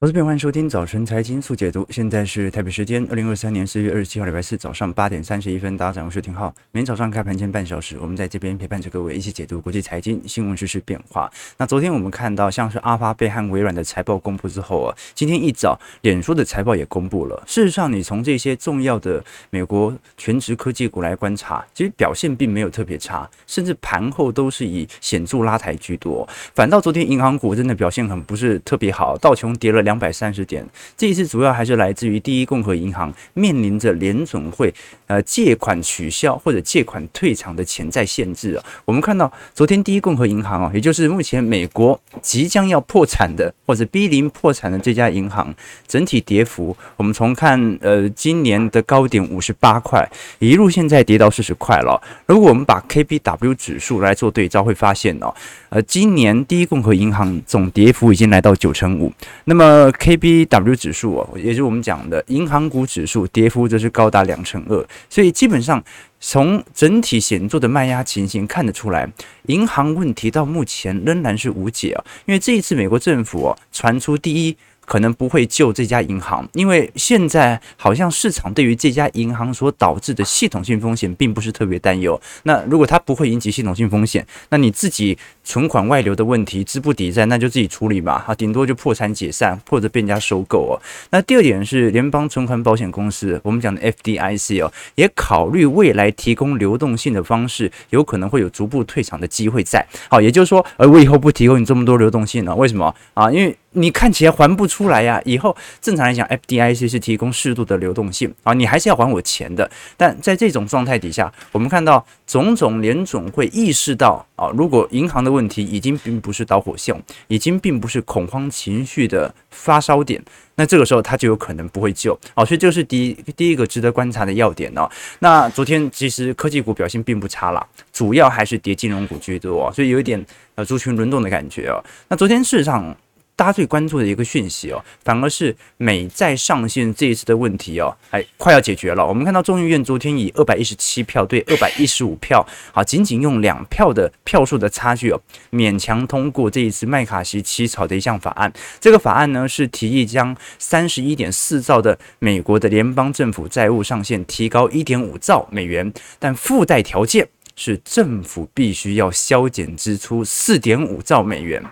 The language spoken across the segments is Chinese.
投资朋友，欢迎收听早晨财经速解读。现在是台北时间二零二三年四月二十七号礼拜四早上八点三十一分。大家早上好，我是廷浩。每天早上开盘前半小时，我们在这边陪伴着各位一起解读国际财经新闻、时事变化。那昨天我们看到，像是阿发贝和微软的财报公布之后啊，今天一早，脸书的财报也公布了。事实上，你从这些重要的美国全职科技股来观察，其实表现并没有特别差，甚至盘后都是以显著拉抬居多。反倒昨天银行股真的表现很不是特别好，道琼跌了。两百三十点，这一次主要还是来自于第一共和银行面临着联总会呃借款取消或者借款退场的潜在限制啊。我们看到昨天第一共和银行啊，也就是目前美国即将要破产的或者濒临破产的这家银行，整体跌幅，我们从看呃今年的高点五十八块，一路现在跌到四十块了。如果我们把 KBW 指数来做对照，会发现哦，呃，今年第一共和银行总跌幅已经来到九成五，那么。呃，KBW 指数啊，也就是我们讲的银行股指数，跌幅则是高达两成二，所以基本上从整体显著的卖压情形看得出来，银行问题到目前仍然是无解啊，因为这一次美国政府啊传出第一。可能不会救这家银行，因为现在好像市场对于这家银行所导致的系统性风险并不是特别担忧。那如果它不会引起系统性风险，那你自己存款外流的问题资不抵债，那就自己处理嘛，啊，顶多就破产解散或者被人家收购哦。那第二点是联邦存款保险公司，我们讲的 FDIC 哦，也考虑未来提供流动性的方式，有可能会有逐步退场的机会在。好，也就是说，呃，我以后不提供你这么多流动性了，为什么啊？因为你看起来还不出来呀？以后正常来讲，FDIC 是提供适度的流动性啊，你还是要还我钱的。但在这种状态底下，我们看到种种联总会意识到啊，如果银行的问问题已经并不是导火线，已经并不是恐慌情绪的发烧点，那这个时候它就有可能不会救哦。所以这是第一第一个值得观察的要点哦。那昨天其实科技股表现并不差啦，主要还是跌金融股居多，所以有一点呃族群轮动的感觉哦。那昨天事实上。大家最关注的一个讯息哦，反而是美债上限这一次的问题哦，哎快要解决了。我们看到众议院昨天以二百一十七票对二百一十五票，好，仅仅用两票的票数的差距哦，勉强通过这一次麦卡锡起草的一项法案。这个法案呢是提议将三十一点四兆的美国的联邦政府债务上限提高一点五兆美元，但附带条件是政府必须要削减支出四点五兆美元。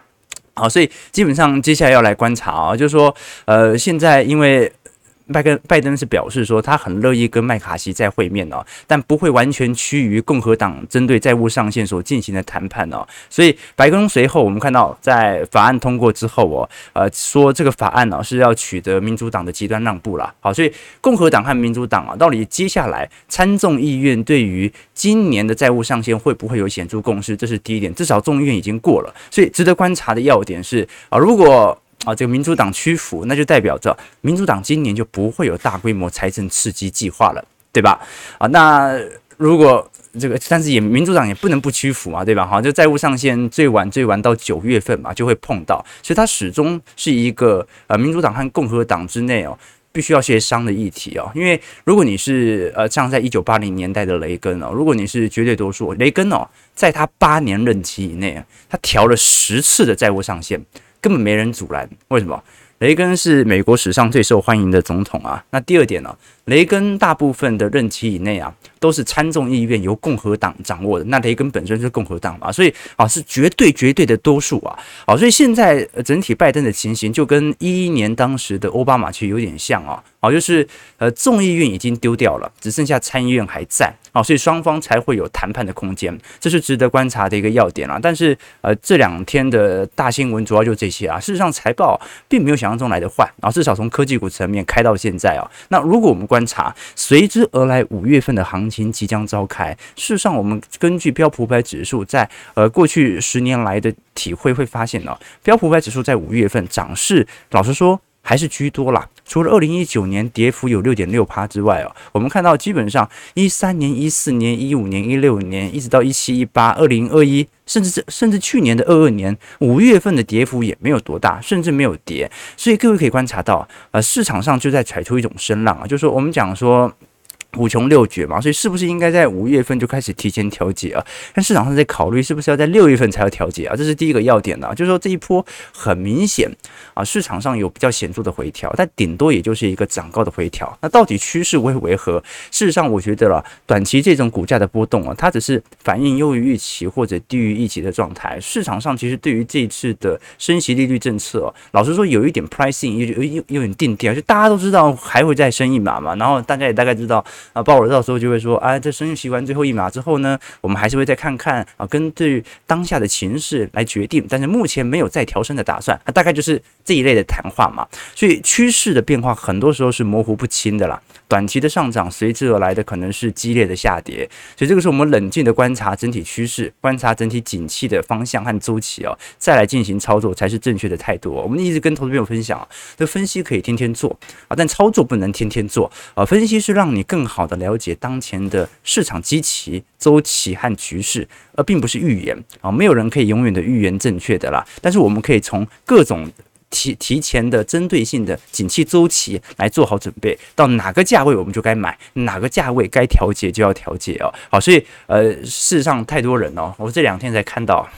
好，所以基本上接下来要来观察啊，就是说，呃，现在因为。拜登拜登是表示说，他很乐意跟麦卡锡再会面哦，但不会完全趋于共和党针对债务上限所进行的谈判哦。所以白宫随后我们看到，在法案通过之后哦，呃，说这个法案呢是要取得民主党的极端让步了。好，所以共和党和民主党啊，到底接下来参众议院对于今年的债务上限会不会有显著共识？这是第一点，至少众议院已经过了。所以值得观察的要点是啊，如果啊，这个民主党屈服，那就代表着民主党今年就不会有大规模财政刺激计划了，对吧？啊，那如果这个，但是也民主党也不能不屈服嘛，对吧？好，就债务上限最晚最晚到九月份嘛，就会碰到，所以它始终是一个呃民主党和共和党之内哦，必须要协商的议题哦。因为如果你是呃像在一九八零年代的雷根哦，如果你是绝对多数，雷根哦，在他八年任期以内，他调了十次的债务上限。根本没人阻拦，为什么？雷根是美国史上最受欢迎的总统啊。那第二点呢？雷根大部分的任期以内啊，都是参众议院由共和党掌握的。那雷根本身是共和党嘛，所以啊是绝对绝对的多数啊。好，所以现在整体拜登的情形就跟一一年当时的奥巴马其实有点像啊。好，就是呃众议院已经丢掉了，只剩下参议院还在。啊，所以双方才会有谈判的空间，这是值得观察的一个要点啊。但是呃这两天的大新闻主要就这些啊。事实上财报并没有想象中来的坏啊，至少从科技股层面开到现在啊。那如果我们观察随之而来，五月份的行情即将召开。事实上，我们根据标普五百指数在呃过去十年来的体会，会发现呢，标普五百指数在五月份涨势，老实说还是居多啦。除了二零一九年跌幅有六点六趴之外哦，我们看到基本上一三年、一四年、一五年、一六年，一直到一七、一八、二零二一，甚至是甚至去年的二二年五月份的跌幅也没有多大，甚至没有跌。所以各位可以观察到，啊，市场上就在踩出一种声浪啊，就是说我们讲说。五穷六绝嘛，所以是不是应该在五月份就开始提前调节啊？但市场上在考虑是不是要在六月份才要调节啊？这是第一个要点啊，就是说这一波很明显啊，市场上有比较显著的回调，但顶多也就是一个涨高的回调。那到底趋势会为何？事实上，我觉得了，短期这种股价的波动啊，它只是反映优于预期或者低于预期的状态。市场上其实对于这一次的升息利率政策，老实说有一点 pricing，有有有点定调，就大家都知道还会再升一码嘛，然后大家也大概知道。啊，鲍尔到时候就会说，啊，这升息完最后一码之后呢，我们还是会再看看啊，根据当下的情势来决定，但是目前没有再调升的打算，啊，大概就是这一类的谈话嘛。所以趋势的变化很多时候是模糊不清的啦，短期的上涨随之而来的可能是激烈的下跌，所以这个是我们冷静的观察整体趋势，观察整体景气的方向和周期哦，再来进行操作才是正确的态度。我们一直跟投资朋友分享，这分析可以天天做啊，但操作不能天天做啊，分析是让你更好。的了解当前的市场基期、周期和局势，而并不是预言啊，没有人可以永远的预言正确的啦。但是我们可以从各种提提前的针对性的景气周期来做好准备，到哪个价位我们就该买，哪个价位该调节就要调节哦。好，所以呃，事实上太多人哦，我这两天才看到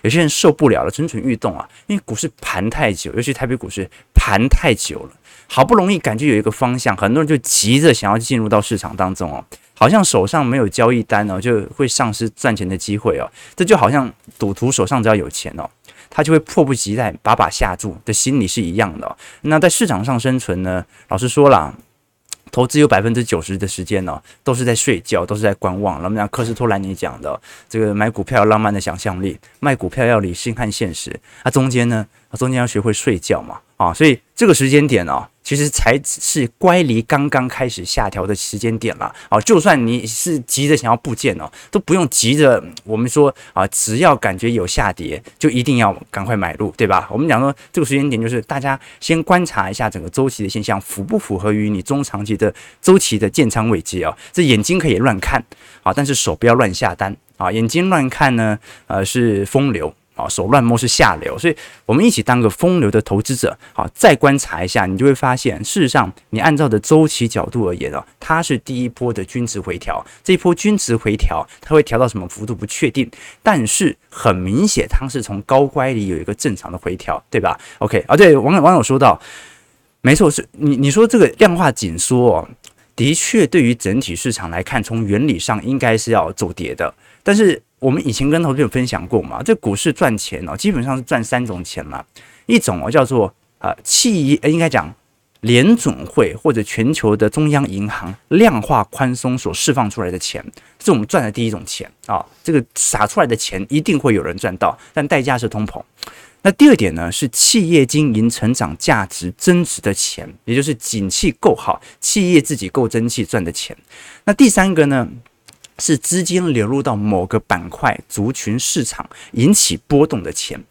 有些人受不了了，蠢蠢欲动啊，因为股市盘太久，尤其台北股市盘太久了。好不容易感觉有一个方向，很多人就急着想要进入到市场当中哦，好像手上没有交易单哦，就会丧失赚钱的机会哦。这就好像赌徒手上只要有钱哦，他就会迫不及待把把下注的心理是一样的。那在市场上生存呢，老实说了，投资有百分之九十的时间呢，都是在睡觉，都是在观望。那么像科斯托兰尼讲的，这个买股票要浪漫的想象力，卖股票要理性和现实。那中间呢，中间要学会睡觉嘛。啊，所以这个时间点呢，其实才是乖离刚刚开始下调的时间点了。啊，就算你是急着想要布件哦，都不用急着。我们说啊，只要感觉有下跌，就一定要赶快买入，对吧？我们讲说这个时间点就是大家先观察一下整个周期的现象符不符合于你中长期的周期的建仓位阶啊。这眼睛可以乱看啊，但是手不要乱下单啊。眼睛乱看呢，呃，是风流。啊，手乱摸是下流，所以我们一起当个风流的投资者。好，再观察一下，你就会发现，事实上，你按照的周期角度而言啊，它是第一波的均值回调。这一波均值回调，它会调到什么幅度不确定，但是很明显，它是从高乖离有一个正常的回调，对吧？OK，啊，对，网友网友说到，没错，是你你说这个量化紧缩哦，的确对于整体市场来看，从原理上应该是要走跌的，但是。我们以前跟投资者分享过嘛，这股市赚钱哦，基本上是赚三种钱嘛。一种哦叫做啊企业，应该讲联总会或者全球的中央银行量化宽松所释放出来的钱，是我们赚的第一种钱啊。这个撒出来的钱一定会有人赚到，但代价是通膨。那第二点呢，是企业经营成长价值增值的钱，也就是景气够好，企业自己够争气赚的钱。那第三个呢？是资金流入到某个板块、族群、市场引起波动的钱。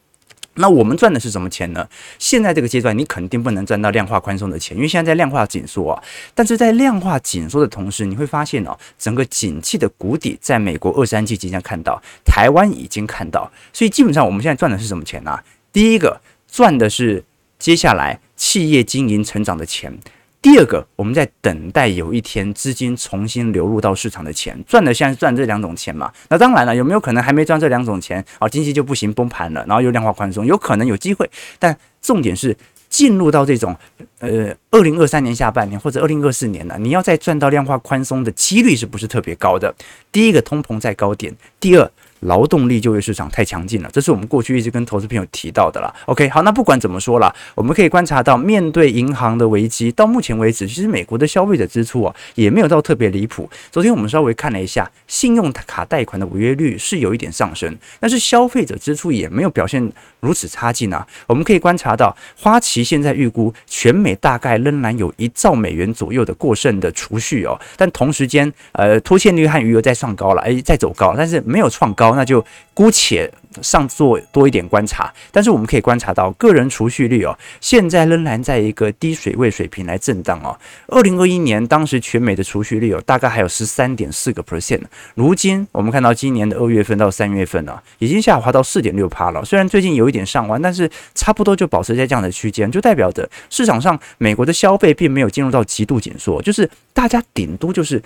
那我们赚的是什么钱呢？现在这个阶段，你肯定不能赚到量化宽松的钱，因为现在在量化紧缩啊。但是在量化紧缩的同时，你会发现哦，整个景气的谷底在美国二三季即将看到，台湾已经看到。所以基本上我们现在赚的是什么钱呢？第一个赚的是接下来企业经营成长的钱。第二个，我们在等待有一天资金重新流入到市场的钱，赚的现在是赚这两种钱嘛？那当然了，有没有可能还没赚这两种钱啊？经济就不行崩盘了，然后又量化宽松，有可能有机会。但重点是进入到这种呃二零二三年下半年或者二零二四年呢，你要再赚到量化宽松的几率是不是特别高的？第一个，通膨在高点；第二，劳动力就业市场太强劲了，这是我们过去一直跟投资朋友提到的啦。OK，好，那不管怎么说啦，我们可以观察到，面对银行的危机，到目前为止，其实美国的消费者支出啊，也没有到特别离谱。昨天我们稍微看了一下，信用卡贷款的违约率是有一点上升，但是消费者支出也没有表现如此差劲啊。我们可以观察到，花旗现在预估全美大概仍然有一兆美元左右的过剩的储蓄哦，但同时间，呃，拖欠率和余额在上高了，诶，在走高，但是没有创高。那就姑且上做多一点观察。但是我们可以观察到，个人储蓄率哦，现在仍然在一个低水位水平来震荡哦。二零二一年当时全美的储蓄率有大概还有十三点四个 percent，如今我们看到今年的二月份到三月份呢，已经下滑到四点六趴了。虽然最近有一点上弯，但是差不多就保持在这样的区间，就代表着市场上美国的消费并没有进入到极度紧缩，就是大家顶多就是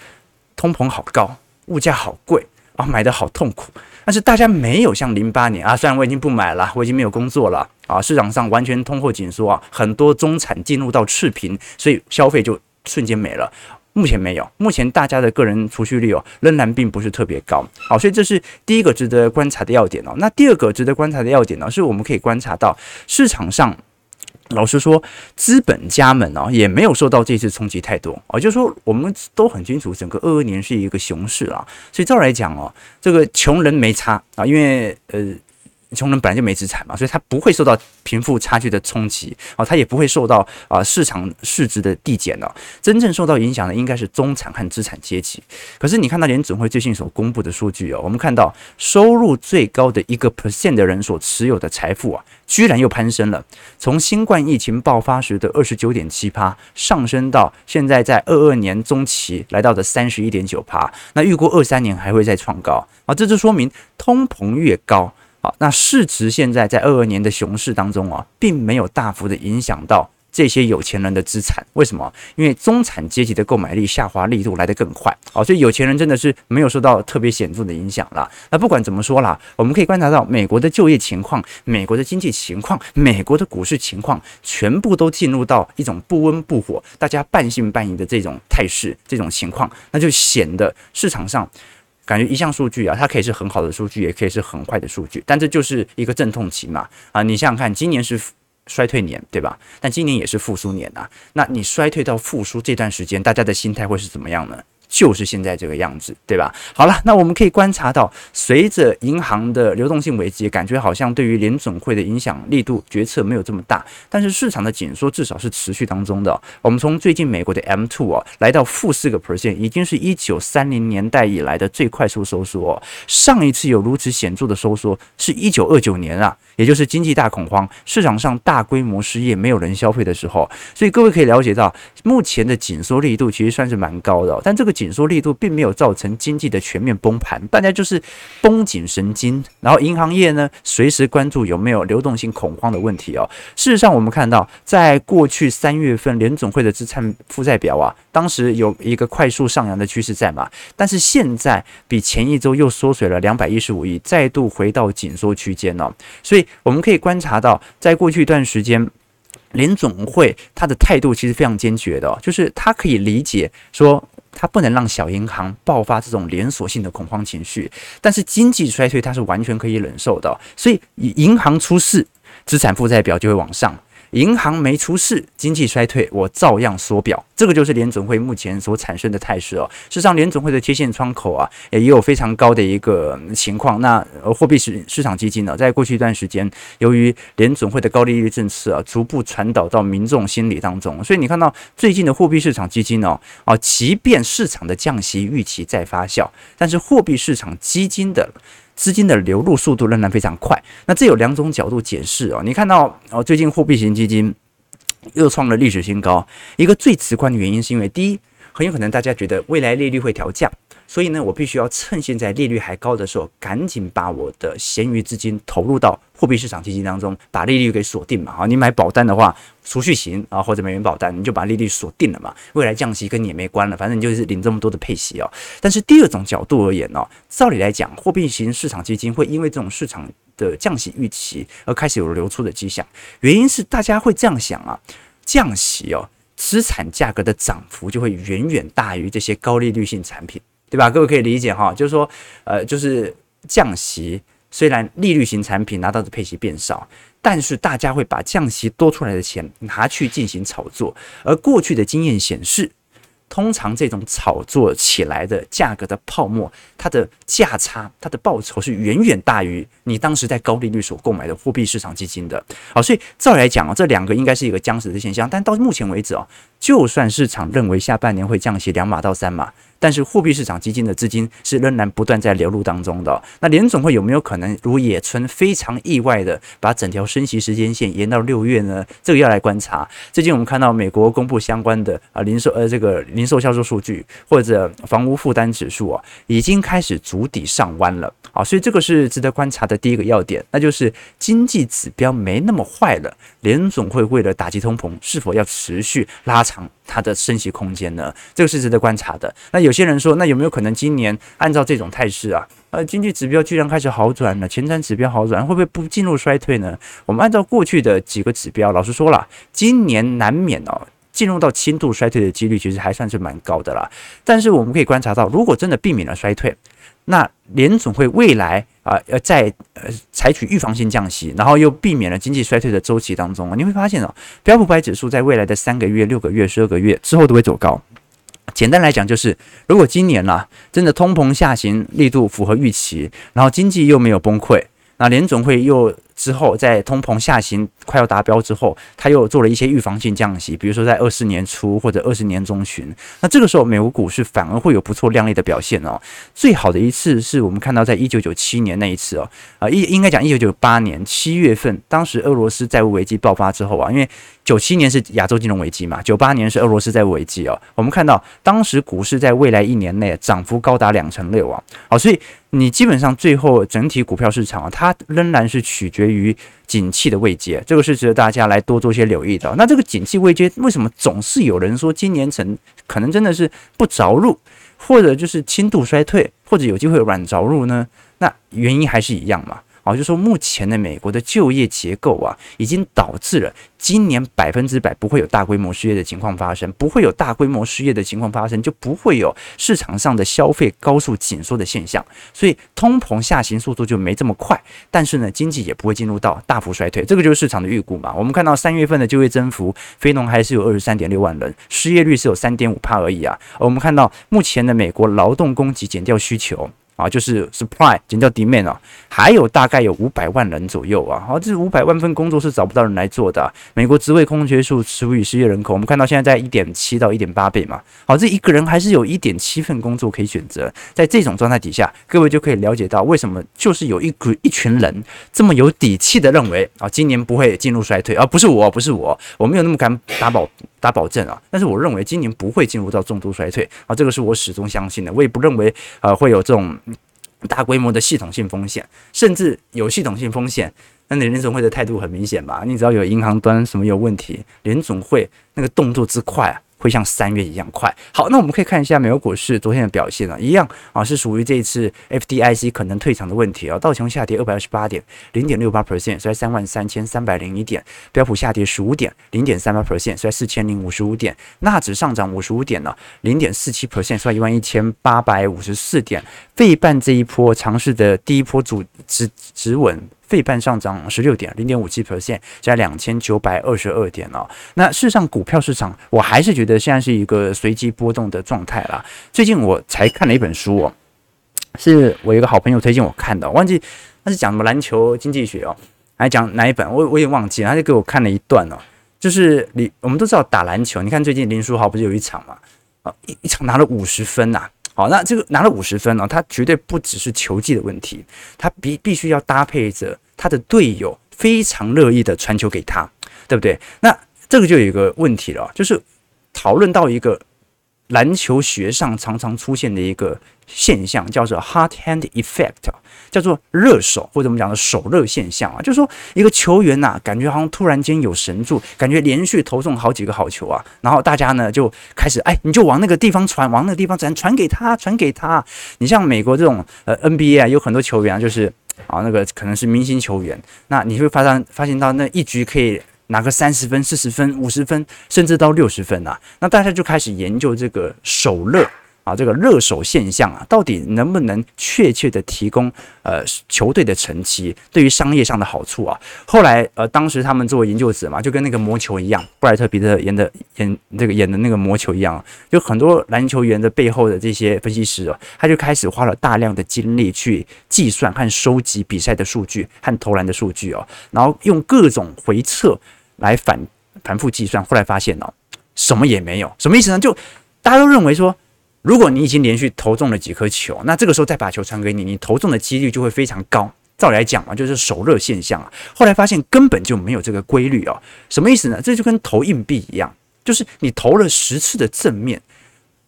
通膨好高，物价好贵。啊，买的好痛苦，但是大家没有像零八年啊，虽然我已经不买了，我已经没有工作了啊，市场上完全通货紧缩啊，很多中产进入到赤贫，所以消费就瞬间没了。目前没有，目前大家的个人储蓄率哦，仍然并不是特别高。好，所以这是第一个值得观察的要点哦。那第二个值得观察的要点呢，是我们可以观察到市场上。老实说，资本家们哦也没有受到这次冲击太多啊，就是说我们都很清楚，整个二二年是一个熊市啊，所以照来讲哦，这个穷人没差啊，因为呃。穷人本来就没资产嘛，所以他不会受到贫富差距的冲击啊，他也不会受到啊市场市值的递减了。真正受到影响的应该是中产和资产阶级。可是你看到联准会最近所公布的数据哦，我们看到收入最高的一个 percent 的人所持有的财富啊，居然又攀升了，从新冠疫情爆发时的二十九点七趴上升到现在在二二年中期来到的三十一点九趴。那预估二三年还会再创高啊，这就说明通膨越高。那市值现在在二二年的熊市当中啊，并没有大幅的影响到这些有钱人的资产。为什么？因为中产阶级的购买力下滑力度来得更快。好，所以有钱人真的是没有受到特别显著的影响啦。那不管怎么说啦，我们可以观察到美国的就业情况、美国的经济情况、美国的股市情况，全部都进入到一种不温不火、大家半信半疑的这种态势、这种情况，那就显得市场上。感觉一项数据啊，它可以是很好的数据，也可以是很坏的数据，但这就是一个阵痛期嘛啊！你想想看，今年是衰退年，对吧？但今年也是复苏年啊。那你衰退到复苏这段时间，大家的心态会是怎么样呢？就是现在这个样子，对吧？好了，那我们可以观察到，随着银行的流动性危机，感觉好像对于联准会的影响力度决策没有这么大，但是市场的紧缩至少是持续当中的。我们从最近美国的 M2 啊，来到负四个 percent，已经是一九三零年代以来的最快速收缩。上一次有如此显著的收缩，是一九二九年啊，也就是经济大恐慌，市场上大规模失业，没有人消费的时候。所以各位可以了解到，目前的紧缩力度其实算是蛮高的，但这个。紧紧缩力度并没有造成经济的全面崩盘，大家就是绷紧神经，然后银行业呢，随时关注有没有流动性恐慌的问题哦。事实上，我们看到在过去三月份联总会的资产负债表啊，当时有一个快速上扬的趋势在嘛，但是现在比前一周又缩水了两百一十五亿，再度回到紧缩区间了。所以我们可以观察到，在过去一段时间，联总会他的态度其实非常坚决的，就是他可以理解说。它不能让小银行爆发这种连锁性的恐慌情绪，但是经济衰退它是完全可以忍受的，所以银行出事，资产负债表就会往上。银行没出事，经济衰退，我照样缩表，这个就是联准会目前所产生的态势哦。事实上，联准会的贴现窗口啊，也有非常高的一个情况。那货币市市场基金呢，在过去一段时间，由于联准会的高利率政策啊，逐步传导到民众心理当中，所以你看到最近的货币市场基金哦，啊，即便市场的降息预期在发酵，但是货币市场基金的。资金的流入速度仍然非常快，那这有两种角度解释哦。你看到哦，最近货币型基金又创了历史新高，一个最直观的原因是因为第一，很有可能大家觉得未来利率会调降。所以呢，我必须要趁现在利率还高的时候，赶紧把我的闲余资金投入到货币市场基金当中，把利率给锁定嘛。啊，你买保单的话，储蓄型啊或者美元保单，你就把利率锁定了嘛。未来降息跟你也没关了，反正你就是领这么多的配息哦。但是第二种角度而言哦，照理来讲，货币型市场基金会因为这种市场的降息预期而开始有流出的迹象。原因是大家会这样想啊，降息哦，资产价格的涨幅就会远远大于这些高利率性产品。对吧？各位可以理解哈，就是说，呃，就是降息，虽然利率型产品拿到的配息变少，但是大家会把降息多出来的钱拿去进行炒作，而过去的经验显示。通常这种炒作起来的价格的泡沫，它的价差、它的报酬是远远大于你当时在高利率所购买的货币市场基金的。好，所以照来讲啊，这两个应该是一个僵持的现象。但到目前为止啊，就算市场认为下半年会降息两码到三码。但是货币市场基金的资金是仍然不断在流入当中的。那联总会有没有可能如野村非常意外的把整条升息时间线延到六月呢？这个要来观察。最近我们看到美国公布相关的啊零售呃这个零售销售数据或者房屋负担指数啊，已经开始筑底上弯了啊，所以这个是值得观察的第一个要点，那就是经济指标没那么坏了。联总会为了打击通膨，是否要持续拉长它的升息空间呢？这个是值得观察的。那有些人说，那有没有可能今年按照这种态势啊，呃，经济指标居然开始好转了，前瞻指标好转，会不会不进入衰退呢？我们按照过去的几个指标，老实说了，今年难免哦，进入到轻度衰退的几率其实还算是蛮高的啦。但是我们可以观察到，如果真的避免了衰退，那联总会未来啊，要，在呃采取预防性降息，然后又避免了经济衰退的周期当中，你会发现哦，标普五百指数在未来的三个月、六个月、十二个月之后都会走高。简单来讲，就是如果今年啊，真的通膨下行力度符合预期，然后经济又没有崩溃，那联总会又。之后，在通膨下行快要达标之后，他又做了一些预防性降息，比如说在二四年初或者二十年中旬。那这个时候，美国股市反而会有不错亮丽的表现哦。最好的一次是我们看到在一九九七年那一次哦，啊，应应该讲一九九八年七月份，当时俄罗斯债务危机爆发之后啊，因为九七年是亚洲金融危机嘛，九八年是俄罗斯债务危机哦。我们看到当时股市在未来一年内涨幅高达两成六啊，好，所以你基本上最后整体股票市场啊，它仍然是取决于景气的未接，这个是值得大家来多做些留意的。那这个景气未接为什么总是有人说今年成可能真的是不着陆，或者就是轻度衰退，或者有机会软着陆呢？那原因还是一样嘛。好，就说目前的美国的就业结构啊，已经导致了今年百分之百不会有大规模失业的情况发生，不会有大规模失业的情况发生，就不会有市场上的消费高速紧缩的现象，所以通膨下行速度就没这么快，但是呢，经济也不会进入到大幅衰退，这个就是市场的预估嘛。我们看到三月份的就业增幅，非农还是有二十三点六万人，失业率是有三点五趴而已啊。我们看到目前的美国劳动供给减掉需求。啊，就是 supply 减掉 demand 啊，还有大概有五百万人左右啊，好，这五百万份工作是找不到人来做的。美国职位空缺数除以失业人口，我们看到现在在一点七到一点八倍嘛，好，这一个人还是有一点七份工作可以选择。在这种状态底下，各位就可以了解到为什么就是有一股一群人这么有底气的认为啊，今年不会进入衰退，而不是我，不是我，我没有那么敢打保打保证啊。但是我认为今年不会进入到重度衰退啊，这个是我始终相信的。我也不认为啊会有这种。大规模的系统性风险，甚至有系统性风险，那你联总会的态度很明显吧？你只要有银行端什么有问题，联总会那个动作之快啊！会像三月一样快。好，那我们可以看一下美国股市昨天的表现啊，一样啊，是属于这一次 FDIC 可能退场的问题啊。道琼下跌二百二十八点，零点六八 percent，在三万三千三百零一点。标普下跌十五点，零点三八 percent，在四千零五十五点。纳指上涨五十五点呢，零点四七 percent，在一万一千八百五十四点。费半这一波尝试的第一波主止止稳。费半上涨十六点零点五七 percent，加两千九百二十二点哦。那事实上，股票市场我还是觉得现在是一个随机波动的状态啦。最近我才看了一本书哦，是我一个好朋友推荐我看的，忘记他是讲什么篮球经济学哦，还讲哪一本我我也忘记了，他就给我看了一段哦，就是你我们都知道打篮球，你看最近林书豪不是有一场嘛，啊一一场拿了五十分呐。好，那这个拿了五十分呢，他绝对不只是球技的问题，他必必须要搭配着他的队友非常乐意的传球给他，对不对？那这个就有一个问题了，就是讨论到一个篮球学上常常出现的一个现象，叫做 hot hand effect。叫做热手或者我们讲的手热现象啊，就是说一个球员呐、感觉好像突然间有神助，感觉连续投中好几个好球啊，然后大家呢就开始哎，你就往那个地方传，往那个地方传，传给他，传给他。你像美国这种呃 NBA 啊，有很多球员啊，就是啊那个可能是明星球员，那你会发现发现到那一局可以拿个三十分、四十分、五十分，甚至到六十分啊，那大家就开始研究这个手热。啊，这个热手现象啊，到底能不能确切的提供呃球队的成绩，对于商业上的好处啊？后来呃，当时他们作为研究者嘛，就跟那个魔球一样，布莱特彼特演的演这个演的那个魔球一样，就很多篮球员的背后的这些分析师啊，他就开始花了大量的精力去计算和收集比赛的数据和投篮的数据哦，然后用各种回测来反反复计算，后来发现哦。什么也没有。什么意思呢？就大家都认为说，如果你已经连续投中了几颗球，那这个时候再把球传给你，你投中的几率就会非常高。照理来讲嘛，就是手热现象啊。后来发现根本就没有这个规律哦。什么意思呢？这就跟投硬币一样，就是你投了十次的正面，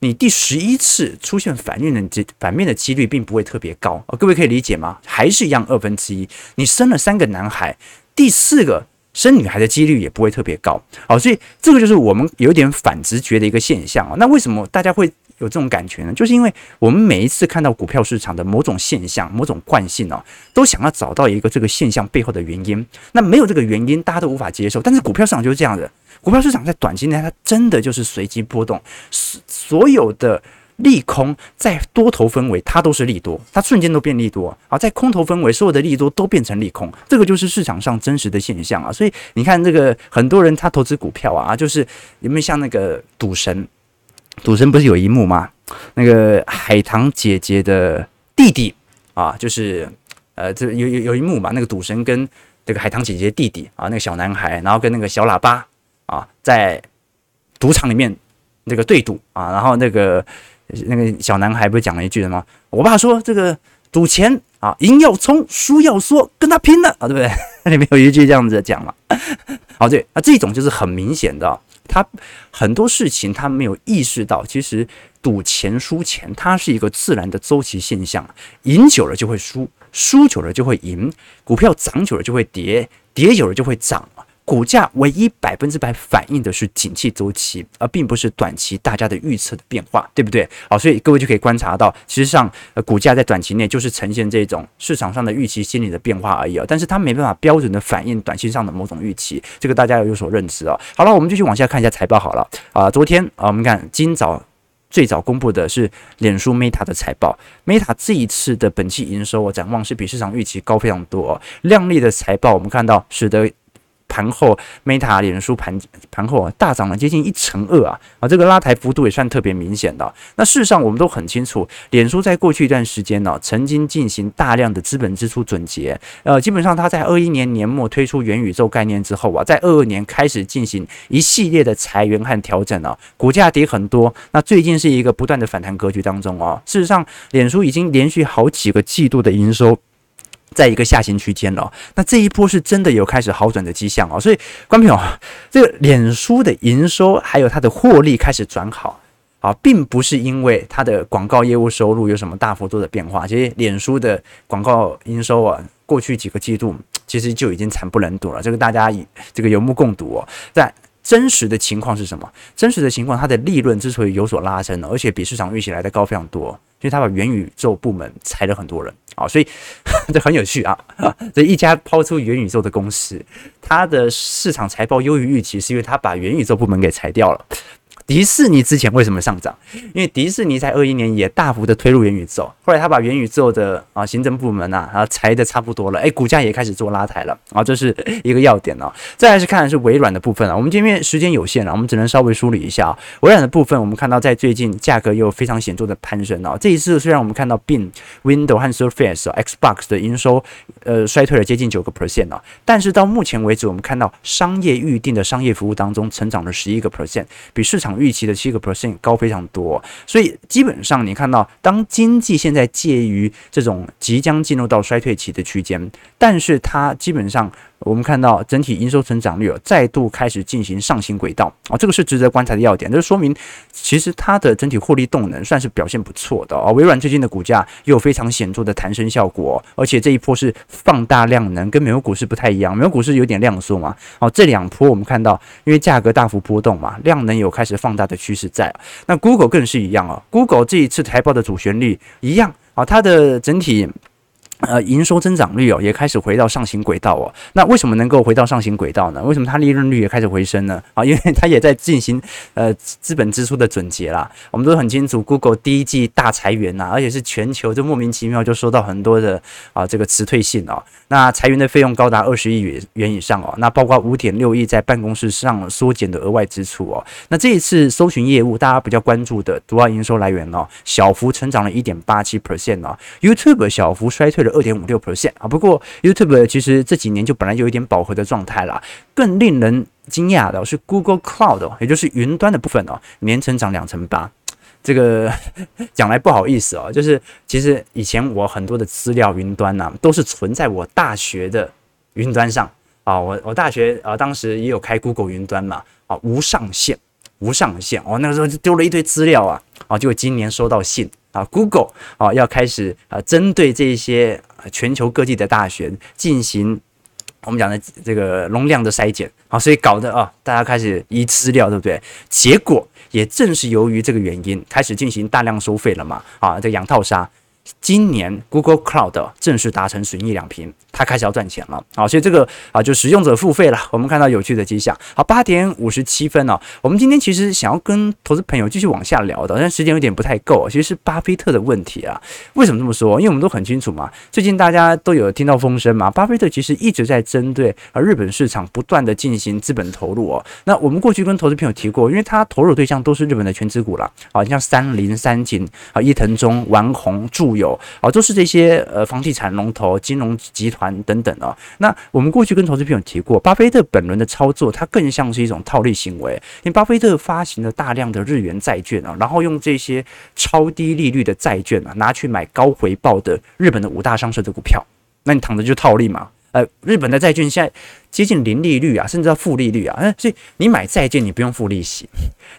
你第十一次出现反面的几反面的几率并不会特别高啊。各位可以理解吗？还是一样二分之一。你生了三个男孩，第四个生女孩的几率也不会特别高。好，所以这个就是我们有点反直觉的一个现象啊。那为什么大家会？有这种感觉呢，就是因为我们每一次看到股票市场的某种现象、某种惯性哦，都想要找到一个这个现象背后的原因。那没有这个原因，大家都无法接受。但是股票市场就是这样的，股票市场在短期内它真的就是随机波动，所所有的利空在多头氛围它都是利多，它瞬间都变利多啊，在空头氛围所有的利多都变成利空，这个就是市场上真实的现象啊。所以你看这个很多人他投资股票啊，就是有没有像那个赌神？赌神不是有一幕吗？那个海棠姐姐的弟弟啊，就是呃，这有有有一幕嘛？那个赌神跟这个海棠姐姐弟弟啊，那个小男孩，然后跟那个小喇叭啊，在赌场里面那个对赌啊，然后那个那个小男孩不是讲了一句什么？我爸说这个赌钱啊，赢要冲，输要说，跟他拼了啊，对不对？那 里面有一句这样子讲嘛。好，对，那这种就是很明显的。他很多事情他没有意识到，其实赌钱输钱，它是一个自然的周期现象，赢久了就会输，输久了就会赢，股票涨久了就会跌，跌久了就会涨。股价唯一百分之百反映的是景气周期，而并不是短期大家的预测的变化，对不对？好，所以各位就可以观察到，其实上呃，股价在短期内就是呈现这种市场上的预期心理的变化而已啊，但是它没办法标准的反映短期上的某种预期，这个大家要有所认知啊。好了，我们继续往下看一下财报好了啊。昨天啊，我们看今早最早公布的是脸书 Meta 的财报，Meta 这一次的本期营收我展望是比市场预期高非常多，亮丽的财报我们看到使得。盘后，Meta 脸书盘盘后啊大涨了接近一成二啊啊，这个拉抬幅度也算特别明显的。那事实上，我们都很清楚，脸书在过去一段时间呢，曾经进行大量的资本支出总结。呃，基本上它在二一年年末推出元宇宙概念之后啊，在二二年开始进行一系列的裁员和调整啊，股价跌很多。那最近是一个不断的反弹格局当中啊。事实上，脸书已经连续好几个季度的营收。在一个下行区间了，那这一波是真的有开始好转的迹象哦，所以观众朋友，这个脸书的营收还有它的获利开始转好啊，并不是因为它的广告业务收入有什么大幅度的变化，其实脸书的广告营收啊，过去几个季度其实就已经惨不忍睹了，这个大家以这个有目共睹哦，在。真实的情况是什么？真实的情况，它的利润之所以有所拉升，而且比市场预期来的高非常多，因为它把元宇宙部门裁了很多人啊，所以 这很有趣啊。这一家抛出元宇宙的公司，它的市场财报优于预期，是因为它把元宇宙部门给裁掉了。迪士尼之前为什么上涨？因为迪士尼在二一年也大幅的推入元宇宙，后来他把元宇宙的啊行政部门啊，然后裁的差不多了，哎，股价也开始做拉抬了啊，这是 一个要点哦。再来是看的是微软的部分啊，我们今天时间有限了，我们只能稍微梳理一下啊微软的部分。我们看到在最近价格又非常显著的攀升啊，这一次虽然我们看到 Bing、Windows 和 Surface、Xbox 的营收呃衰退了接近九个 percent 啊，但是到目前为止，我们看到商业预定的商业服务当中成长了十一个 percent，比市场。预期的七个 percent 高非常多，所以基本上你看到，当经济现在介于这种即将进入到衰退期的区间，但是它基本上。我们看到整体营收成长率再度开始进行上行轨道啊，这个是值得观察的要点。这说明其实它的整体获利动能算是表现不错的啊。微软最近的股价又有非常显著的弹升效果，而且这一波是放大量能，跟美国股市不太一样。美国股市有点量缩嘛，哦，这两波我们看到，因为价格大幅波动嘛，量能有开始放大的趋势在。那 Google 更是一样啊，Google 这一次财报的主旋律一样啊，它的整体。呃，营收增长率哦，也开始回到上行轨道哦。那为什么能够回到上行轨道呢？为什么它利润率也开始回升呢？啊，因为它也在进行呃资本支出的总结啦。我们都很清楚，Google 第一季大裁员呐，而且是全球就莫名其妙就收到很多的啊这个辞退信哦。那裁员的费用高达二十亿元元以上哦。那包括五点六亿在办公室上缩减的额外支出哦。那这一次搜寻业务大家比较关注的主要营收来源哦，小幅成长了一点八七 percent 哦。YouTube 小幅衰退了。了二点五六 percent 啊。不过 YouTube 其实这几年就本来就有一点饱和的状态了。更令人惊讶的是 Google Cloud，也就是云端的部分哦，年成长两成八。这个 讲来不好意思哦，就是其实以前我很多的资料云端呐、啊，都是存在我大学的云端上啊。我我大学啊，当时也有开 Google 云端嘛，啊，无上限，无上限哦。那个时候就丢了一堆资料啊，啊，结果今年收到信啊，Google 啊要开始啊，针对这些全球各地的大学进行我们讲的这个容量的筛检啊，所以搞得啊，大家开始移资料，对不对？结果。也正是由于这个原因，开始进行大量收费了嘛？啊，这个养套杀。今年 Google Cloud 正式达成损益两平，它开始要赚钱了好！所以这个啊，就使用者付费了。我们看到有趣的迹象。好，八点五十七分哦。我们今天其实想要跟投资朋友继续往下聊的，但时间有点不太够。其实是巴菲特的问题啊。为什么这么说？因为我们都很清楚嘛。最近大家都有听到风声嘛。巴菲特其实一直在针对啊日本市场不断的进行资本投入哦。那我们过去跟投资朋友提过，因为他投入对象都是日本的全资股了好，像三菱、三井啊、伊藤忠、丸红、住有啊，都是这些呃房地产龙头、金融集团等等啊。那我们过去跟投资朋友提过，巴菲特本轮的操作，它更像是一种套利行为。因为巴菲特发行了大量的日元债券啊，然后用这些超低利率的债券啊，拿去买高回报的日本的五大商社的股票，那你躺着就套利嘛。呃，日本的债券现在接近零利率啊，甚至要负利率啊，嗯，所以你买债券你不用付利息，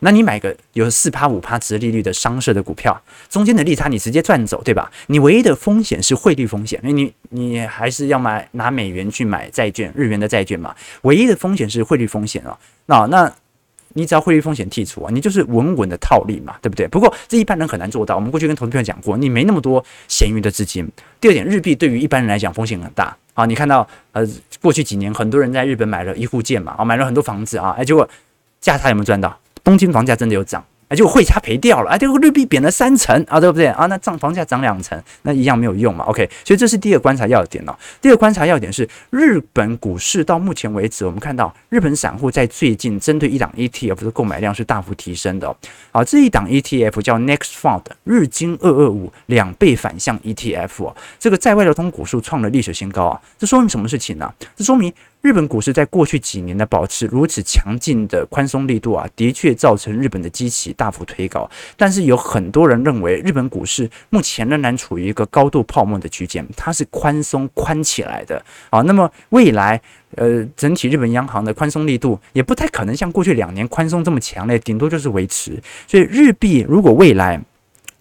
那你买个有四趴五趴值利率的商社的股票，中间的利差你直接赚走，对吧？你唯一的风险是汇率风险，因为你你还是要买拿美元去买债券，日元的债券嘛，唯一的风险是汇率风险啊，那那。你只要汇率风险剔除啊，你就是稳稳的套利嘛，对不对？不过这一般人很难做到。我们过去跟投资朋友讲过，你没那么多闲余的资金。第二点，日币对于一般人来讲风险很大啊。你看到呃，过去几年很多人在日本买了一户建嘛，啊，买了很多房子啊，哎，结果价差有没有赚到？东京房价真的有涨。哎，结果汇差赔掉了，哎，这个日币贬了三成啊，对不对啊？那涨房价涨两成，那一样没有用嘛。OK，所以这是第二个观察要点哦。第二个观察要点是，日本股市到目前为止，我们看到日本散户在最近针对一档 ETF 的购买量是大幅提升的哦。啊，这一档 ETF 叫 Next Fund 日经二二五两倍反向 ETF 哦，这个在外流通股数创了历史新高啊。这说明什么事情呢？这说明。日本股市在过去几年的保持如此强劲的宽松力度啊，的确造成日本的基期大幅推高。但是有很多人认为，日本股市目前仍然处于一个高度泡沫的区间，它是宽松宽起来的啊。那么未来，呃，整体日本央行的宽松力度也不太可能像过去两年宽松这么强烈，顶多就是维持。所以日币如果未来，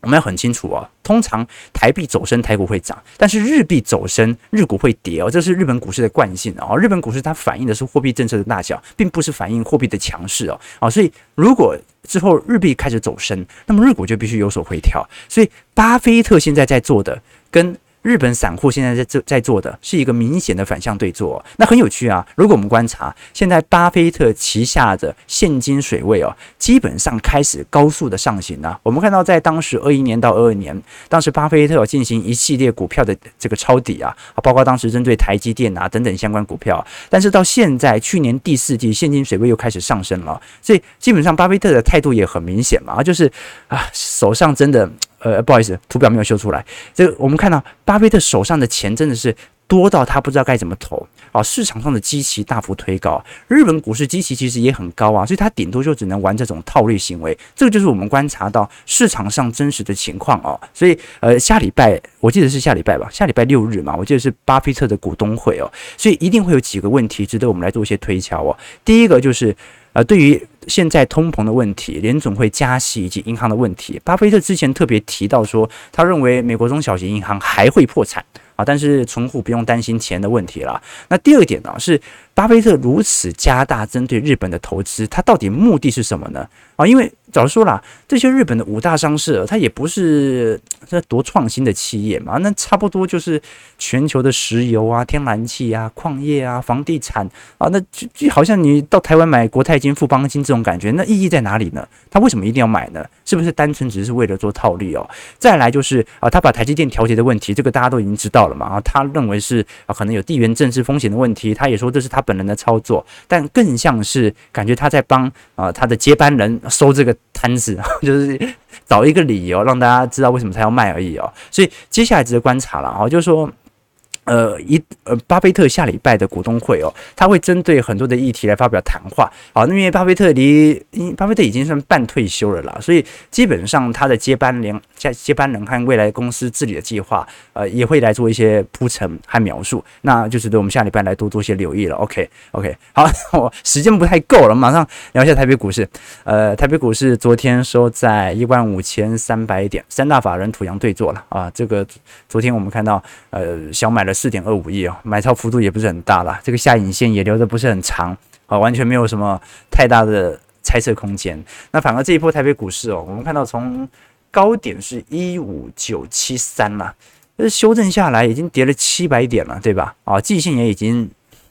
我们要很清楚哦，通常台币走升，台股会涨；但是日币走升，日股会跌哦。这是日本股市的惯性哦。日本股市它反映的是货币政策的大小，并不是反映货币的强势哦。啊，所以如果之后日币开始走升，那么日股就必须有所回调。所以巴菲特现在在做的跟。日本散户现在在做在做的是一个明显的反向对做，那很有趣啊。如果我们观察现在巴菲特旗下的现金水位哦，基本上开始高速的上行了。我们看到在当时二一年到二二年，当时巴菲特进行一系列股票的这个抄底啊，包括当时针对台积电啊等等相关股票。但是到现在去年第四季，现金水位又开始上升了，所以基本上巴菲特的态度也很明显嘛，就是啊手上真的。呃，不好意思，图表没有秀出来。这我们看到，巴菲特手上的钱真的是多到他不知道该怎么投啊！市场上的基期大幅推高，日本股市基期其实也很高啊，所以他顶多就只能玩这种套利行为。这个就是我们观察到市场上真实的情况哦。所以，呃，下礼拜我记得是下礼拜吧，下礼拜六日嘛，我记得是巴菲特的股东会哦，所以一定会有几个问题值得我们来做一些推敲哦。第一个就是。啊，对于现在通膨的问题、联总会加息以及银行的问题，巴菲特之前特别提到说，他认为美国中小型银行还会破产啊，但是存户不用担心钱的问题了。那第二点呢，是巴菲特如此加大针对日本的投资，他到底目的是什么呢？啊，因为早说了，这些日本的五大商社，它也不是这多创新的企业嘛，那差不多就是全球的石油啊、天然气啊、矿业啊、房地产啊，那就就好像你到台湾买国泰金、富邦金这种感觉，那意义在哪里呢？他为什么一定要买呢？是不是单纯只是为了做套利哦？再来就是啊，他把台积电调节的问题，这个大家都已经知道了嘛啊，他认为是啊，可能有地缘政治风险的问题，他也说这是他本人的操作，但更像是感觉他在帮啊他的接班人。收这个摊子，就是找一个理由让大家知道为什么他要卖而已哦。所以接下来值得观察了哦，就是说呃，一呃，巴菲特下礼拜的股东会哦，他会针对很多的议题来发表谈话。好，那因为巴菲特离，因巴菲特已经算半退休了啦，所以基本上他的接班人、接接班人和未来公司治理的计划，呃，也会来做一些铺陈和描述。那就是对我们下礼拜来多做些留意了。OK，OK，好，我时间不太够了，马上聊一下台北股市。呃，台北股市昨天收在一万五千三百点，三大法人土洋对坐了啊。这个昨天我们看到，呃，小买了。四点二五亿哦，买超幅度也不是很大啦，这个下影线也留的不是很长啊，完全没有什么太大的猜测空间。那反而这一波台北股市哦，我们看到从高点是一五九七三了，这修正下来已经跌了七百点了，对吧？啊，季线也已经。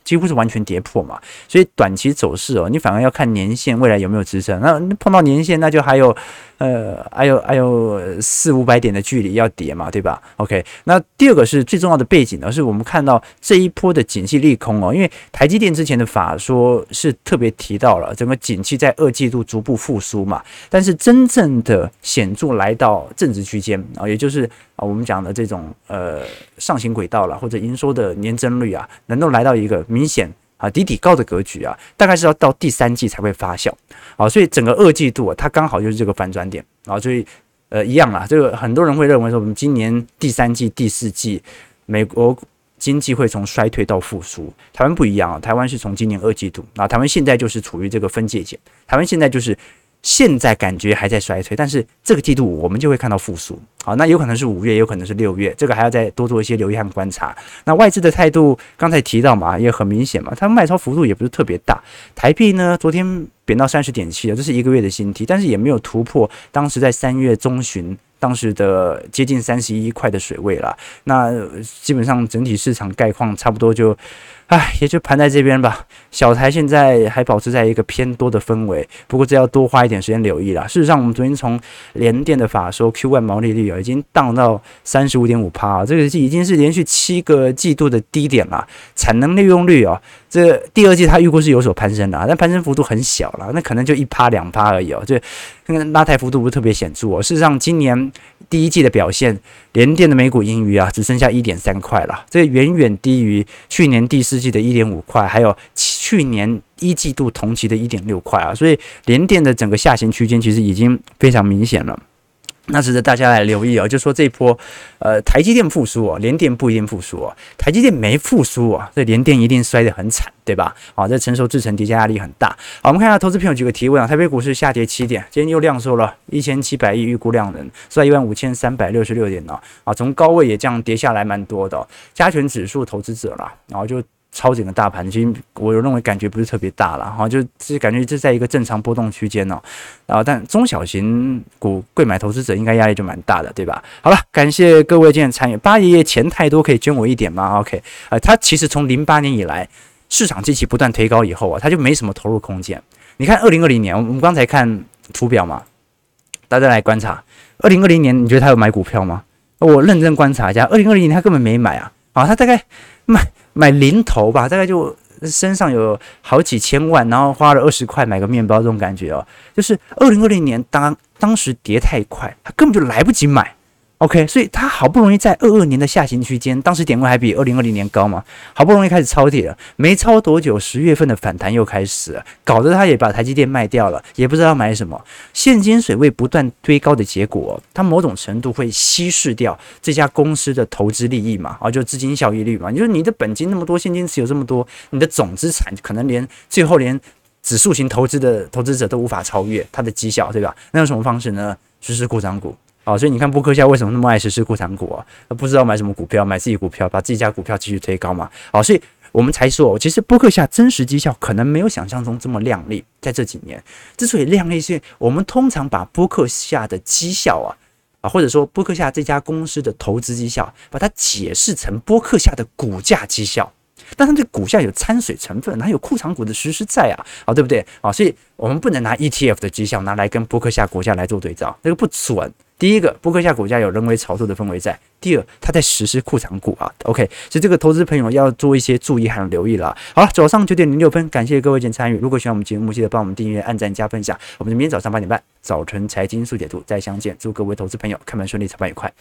几乎是完全跌破嘛，所以短期走势哦，你反而要看年线未来有没有支撑。那碰到年线，那就还有呃，还有还有四五百点的距离要跌嘛，对吧？OK，那第二个是最重要的背景呢，是我们看到这一波的景气利空哦，因为台积电之前的法说是特别提到了整个景气在二季度逐步复苏嘛，但是真正的显著来到正值区间啊，也就是。啊，我们讲的这种呃上行轨道了，或者营收的年增率啊，能够来到一个明显啊底底高的格局啊，大概是要到第三季才会发酵。啊，所以整个二季度啊，它刚好就是这个反转点啊，所以呃一样啊，这个很多人会认为说，我们今年第三季、第四季，美国经济会从衰退到复苏，台湾不一样啊，台湾是从今年二季度啊，台湾现在就是处于这个分界线，台湾现在就是。现在感觉还在衰退，但是这个季度我们就会看到复苏。好，那有可能是五月，有可能是六月，这个还要再多做一些留意和观察。那外资的态度刚才提到嘛，也很明显嘛，它卖超幅度也不是特别大。台币呢，昨天贬到三十点七了，这是一个月的新低，但是也没有突破当时在三月中旬当时的接近三十一块的水位了。那基本上整体市场概况差不多就。唉，也就盘在这边吧。小台现在还保持在一个偏多的氛围，不过这要多花一点时间留意了。事实上，我们昨天从联电的法说 Q1 毛利率啊，已经荡到三十五点五趴，这个已经是连续七个季度的低点了。产能利用率啊，这第二季它预估是有所攀升的啊，但攀升幅度很小了，那可能就一趴两趴而已哦。这那个拉抬幅度不是特别显著哦。事实上，今年第一季的表现，联电的每股盈余啊，只剩下一点三块了，这远远低于去年第四。季的一点五块，还有去年一季度同期的一点六块啊，所以联电的整个下行区间其实已经非常明显了。那值得大家来留意啊，就说这一波，呃，台积电复苏哦，联电不一定复苏哦。台积电没复苏啊，这联电一定摔得很惨，对吧？好，这成熟制程叠加压力很大。好，我们看一下投资朋友几个提问啊。台北股市下跌七点，今天又量缩了一千七百亿预估量能，收在一万五千三百六十六点呢。啊，从高位也这样跌下来蛮多的。加权指数投资者了，然后就。超整个大盘，其实我认为感觉不是特别大了哈，就是感觉这在一个正常波动区间哦，然后但中小型股贵买投资者应该压力就蛮大的，对吧？好了，感谢各位今天参与。八爷爷钱太多可以捐我一点吗？OK，呃，他其实从零八年以来市场机器不断推高以后啊，他就没什么投入空间。你看二零二零年，我们刚才看图表嘛，大家来观察二零二零年，你觉得他有买股票吗？我认真观察一下，二零二零年他根本没买啊，啊，他大概买。买零头吧，大概就身上有好几千万，然后花了二十块买个面包，这种感觉哦，就是二零二零年当当时跌太快，他根本就来不及买。OK，所以他好不容易在二二年的下行区间，当时点位还比二零二零年高嘛，好不容易开始抄底了，没抄多久，十月份的反弹又开始了，搞得他也把台积电卖掉了，也不知道买什么。现金水位不断堆高的结果，它某种程度会稀释掉这家公司的投资利益嘛，啊，就资金效益率嘛。你说你的本金那么多，现金持有这么多，你的总资产可能连最后连指数型投资的投资者都无法超越它的绩效，对吧？那用什么方式呢？实施扩张股。好，所以你看波克夏为什么那么爱实施库藏股啊？不知道买什么股票，买自己股票，把自己家股票继续推高嘛。好，所以我们才说，其实波克夏真实绩效可能没有想象中这么亮丽。在这几年，之所以亮丽，是我们通常把波克夏的绩效啊，啊，或者说波克夏这家公司的投资绩效，把它解释成波克夏的股价绩效。但它这股价有掺水成分，它有库藏股的实施在啊，好，对不对？啊，所以我们不能拿 ETF 的绩效拿来跟波克夏股价来做对照，这个不准。第一个，波克夏股价有人为炒作的氛围在；第二，它在实施库藏股啊。OK，所以这个投资朋友要做一些注意和留意了。好了，早上九点零六分，感谢各位今天参与。如果喜欢我们节目，记得帮我们订阅、按赞、加分享。我们明天早上八点半，早晨财经速解读再相见。祝各位投资朋友开门顺利，操盘愉快。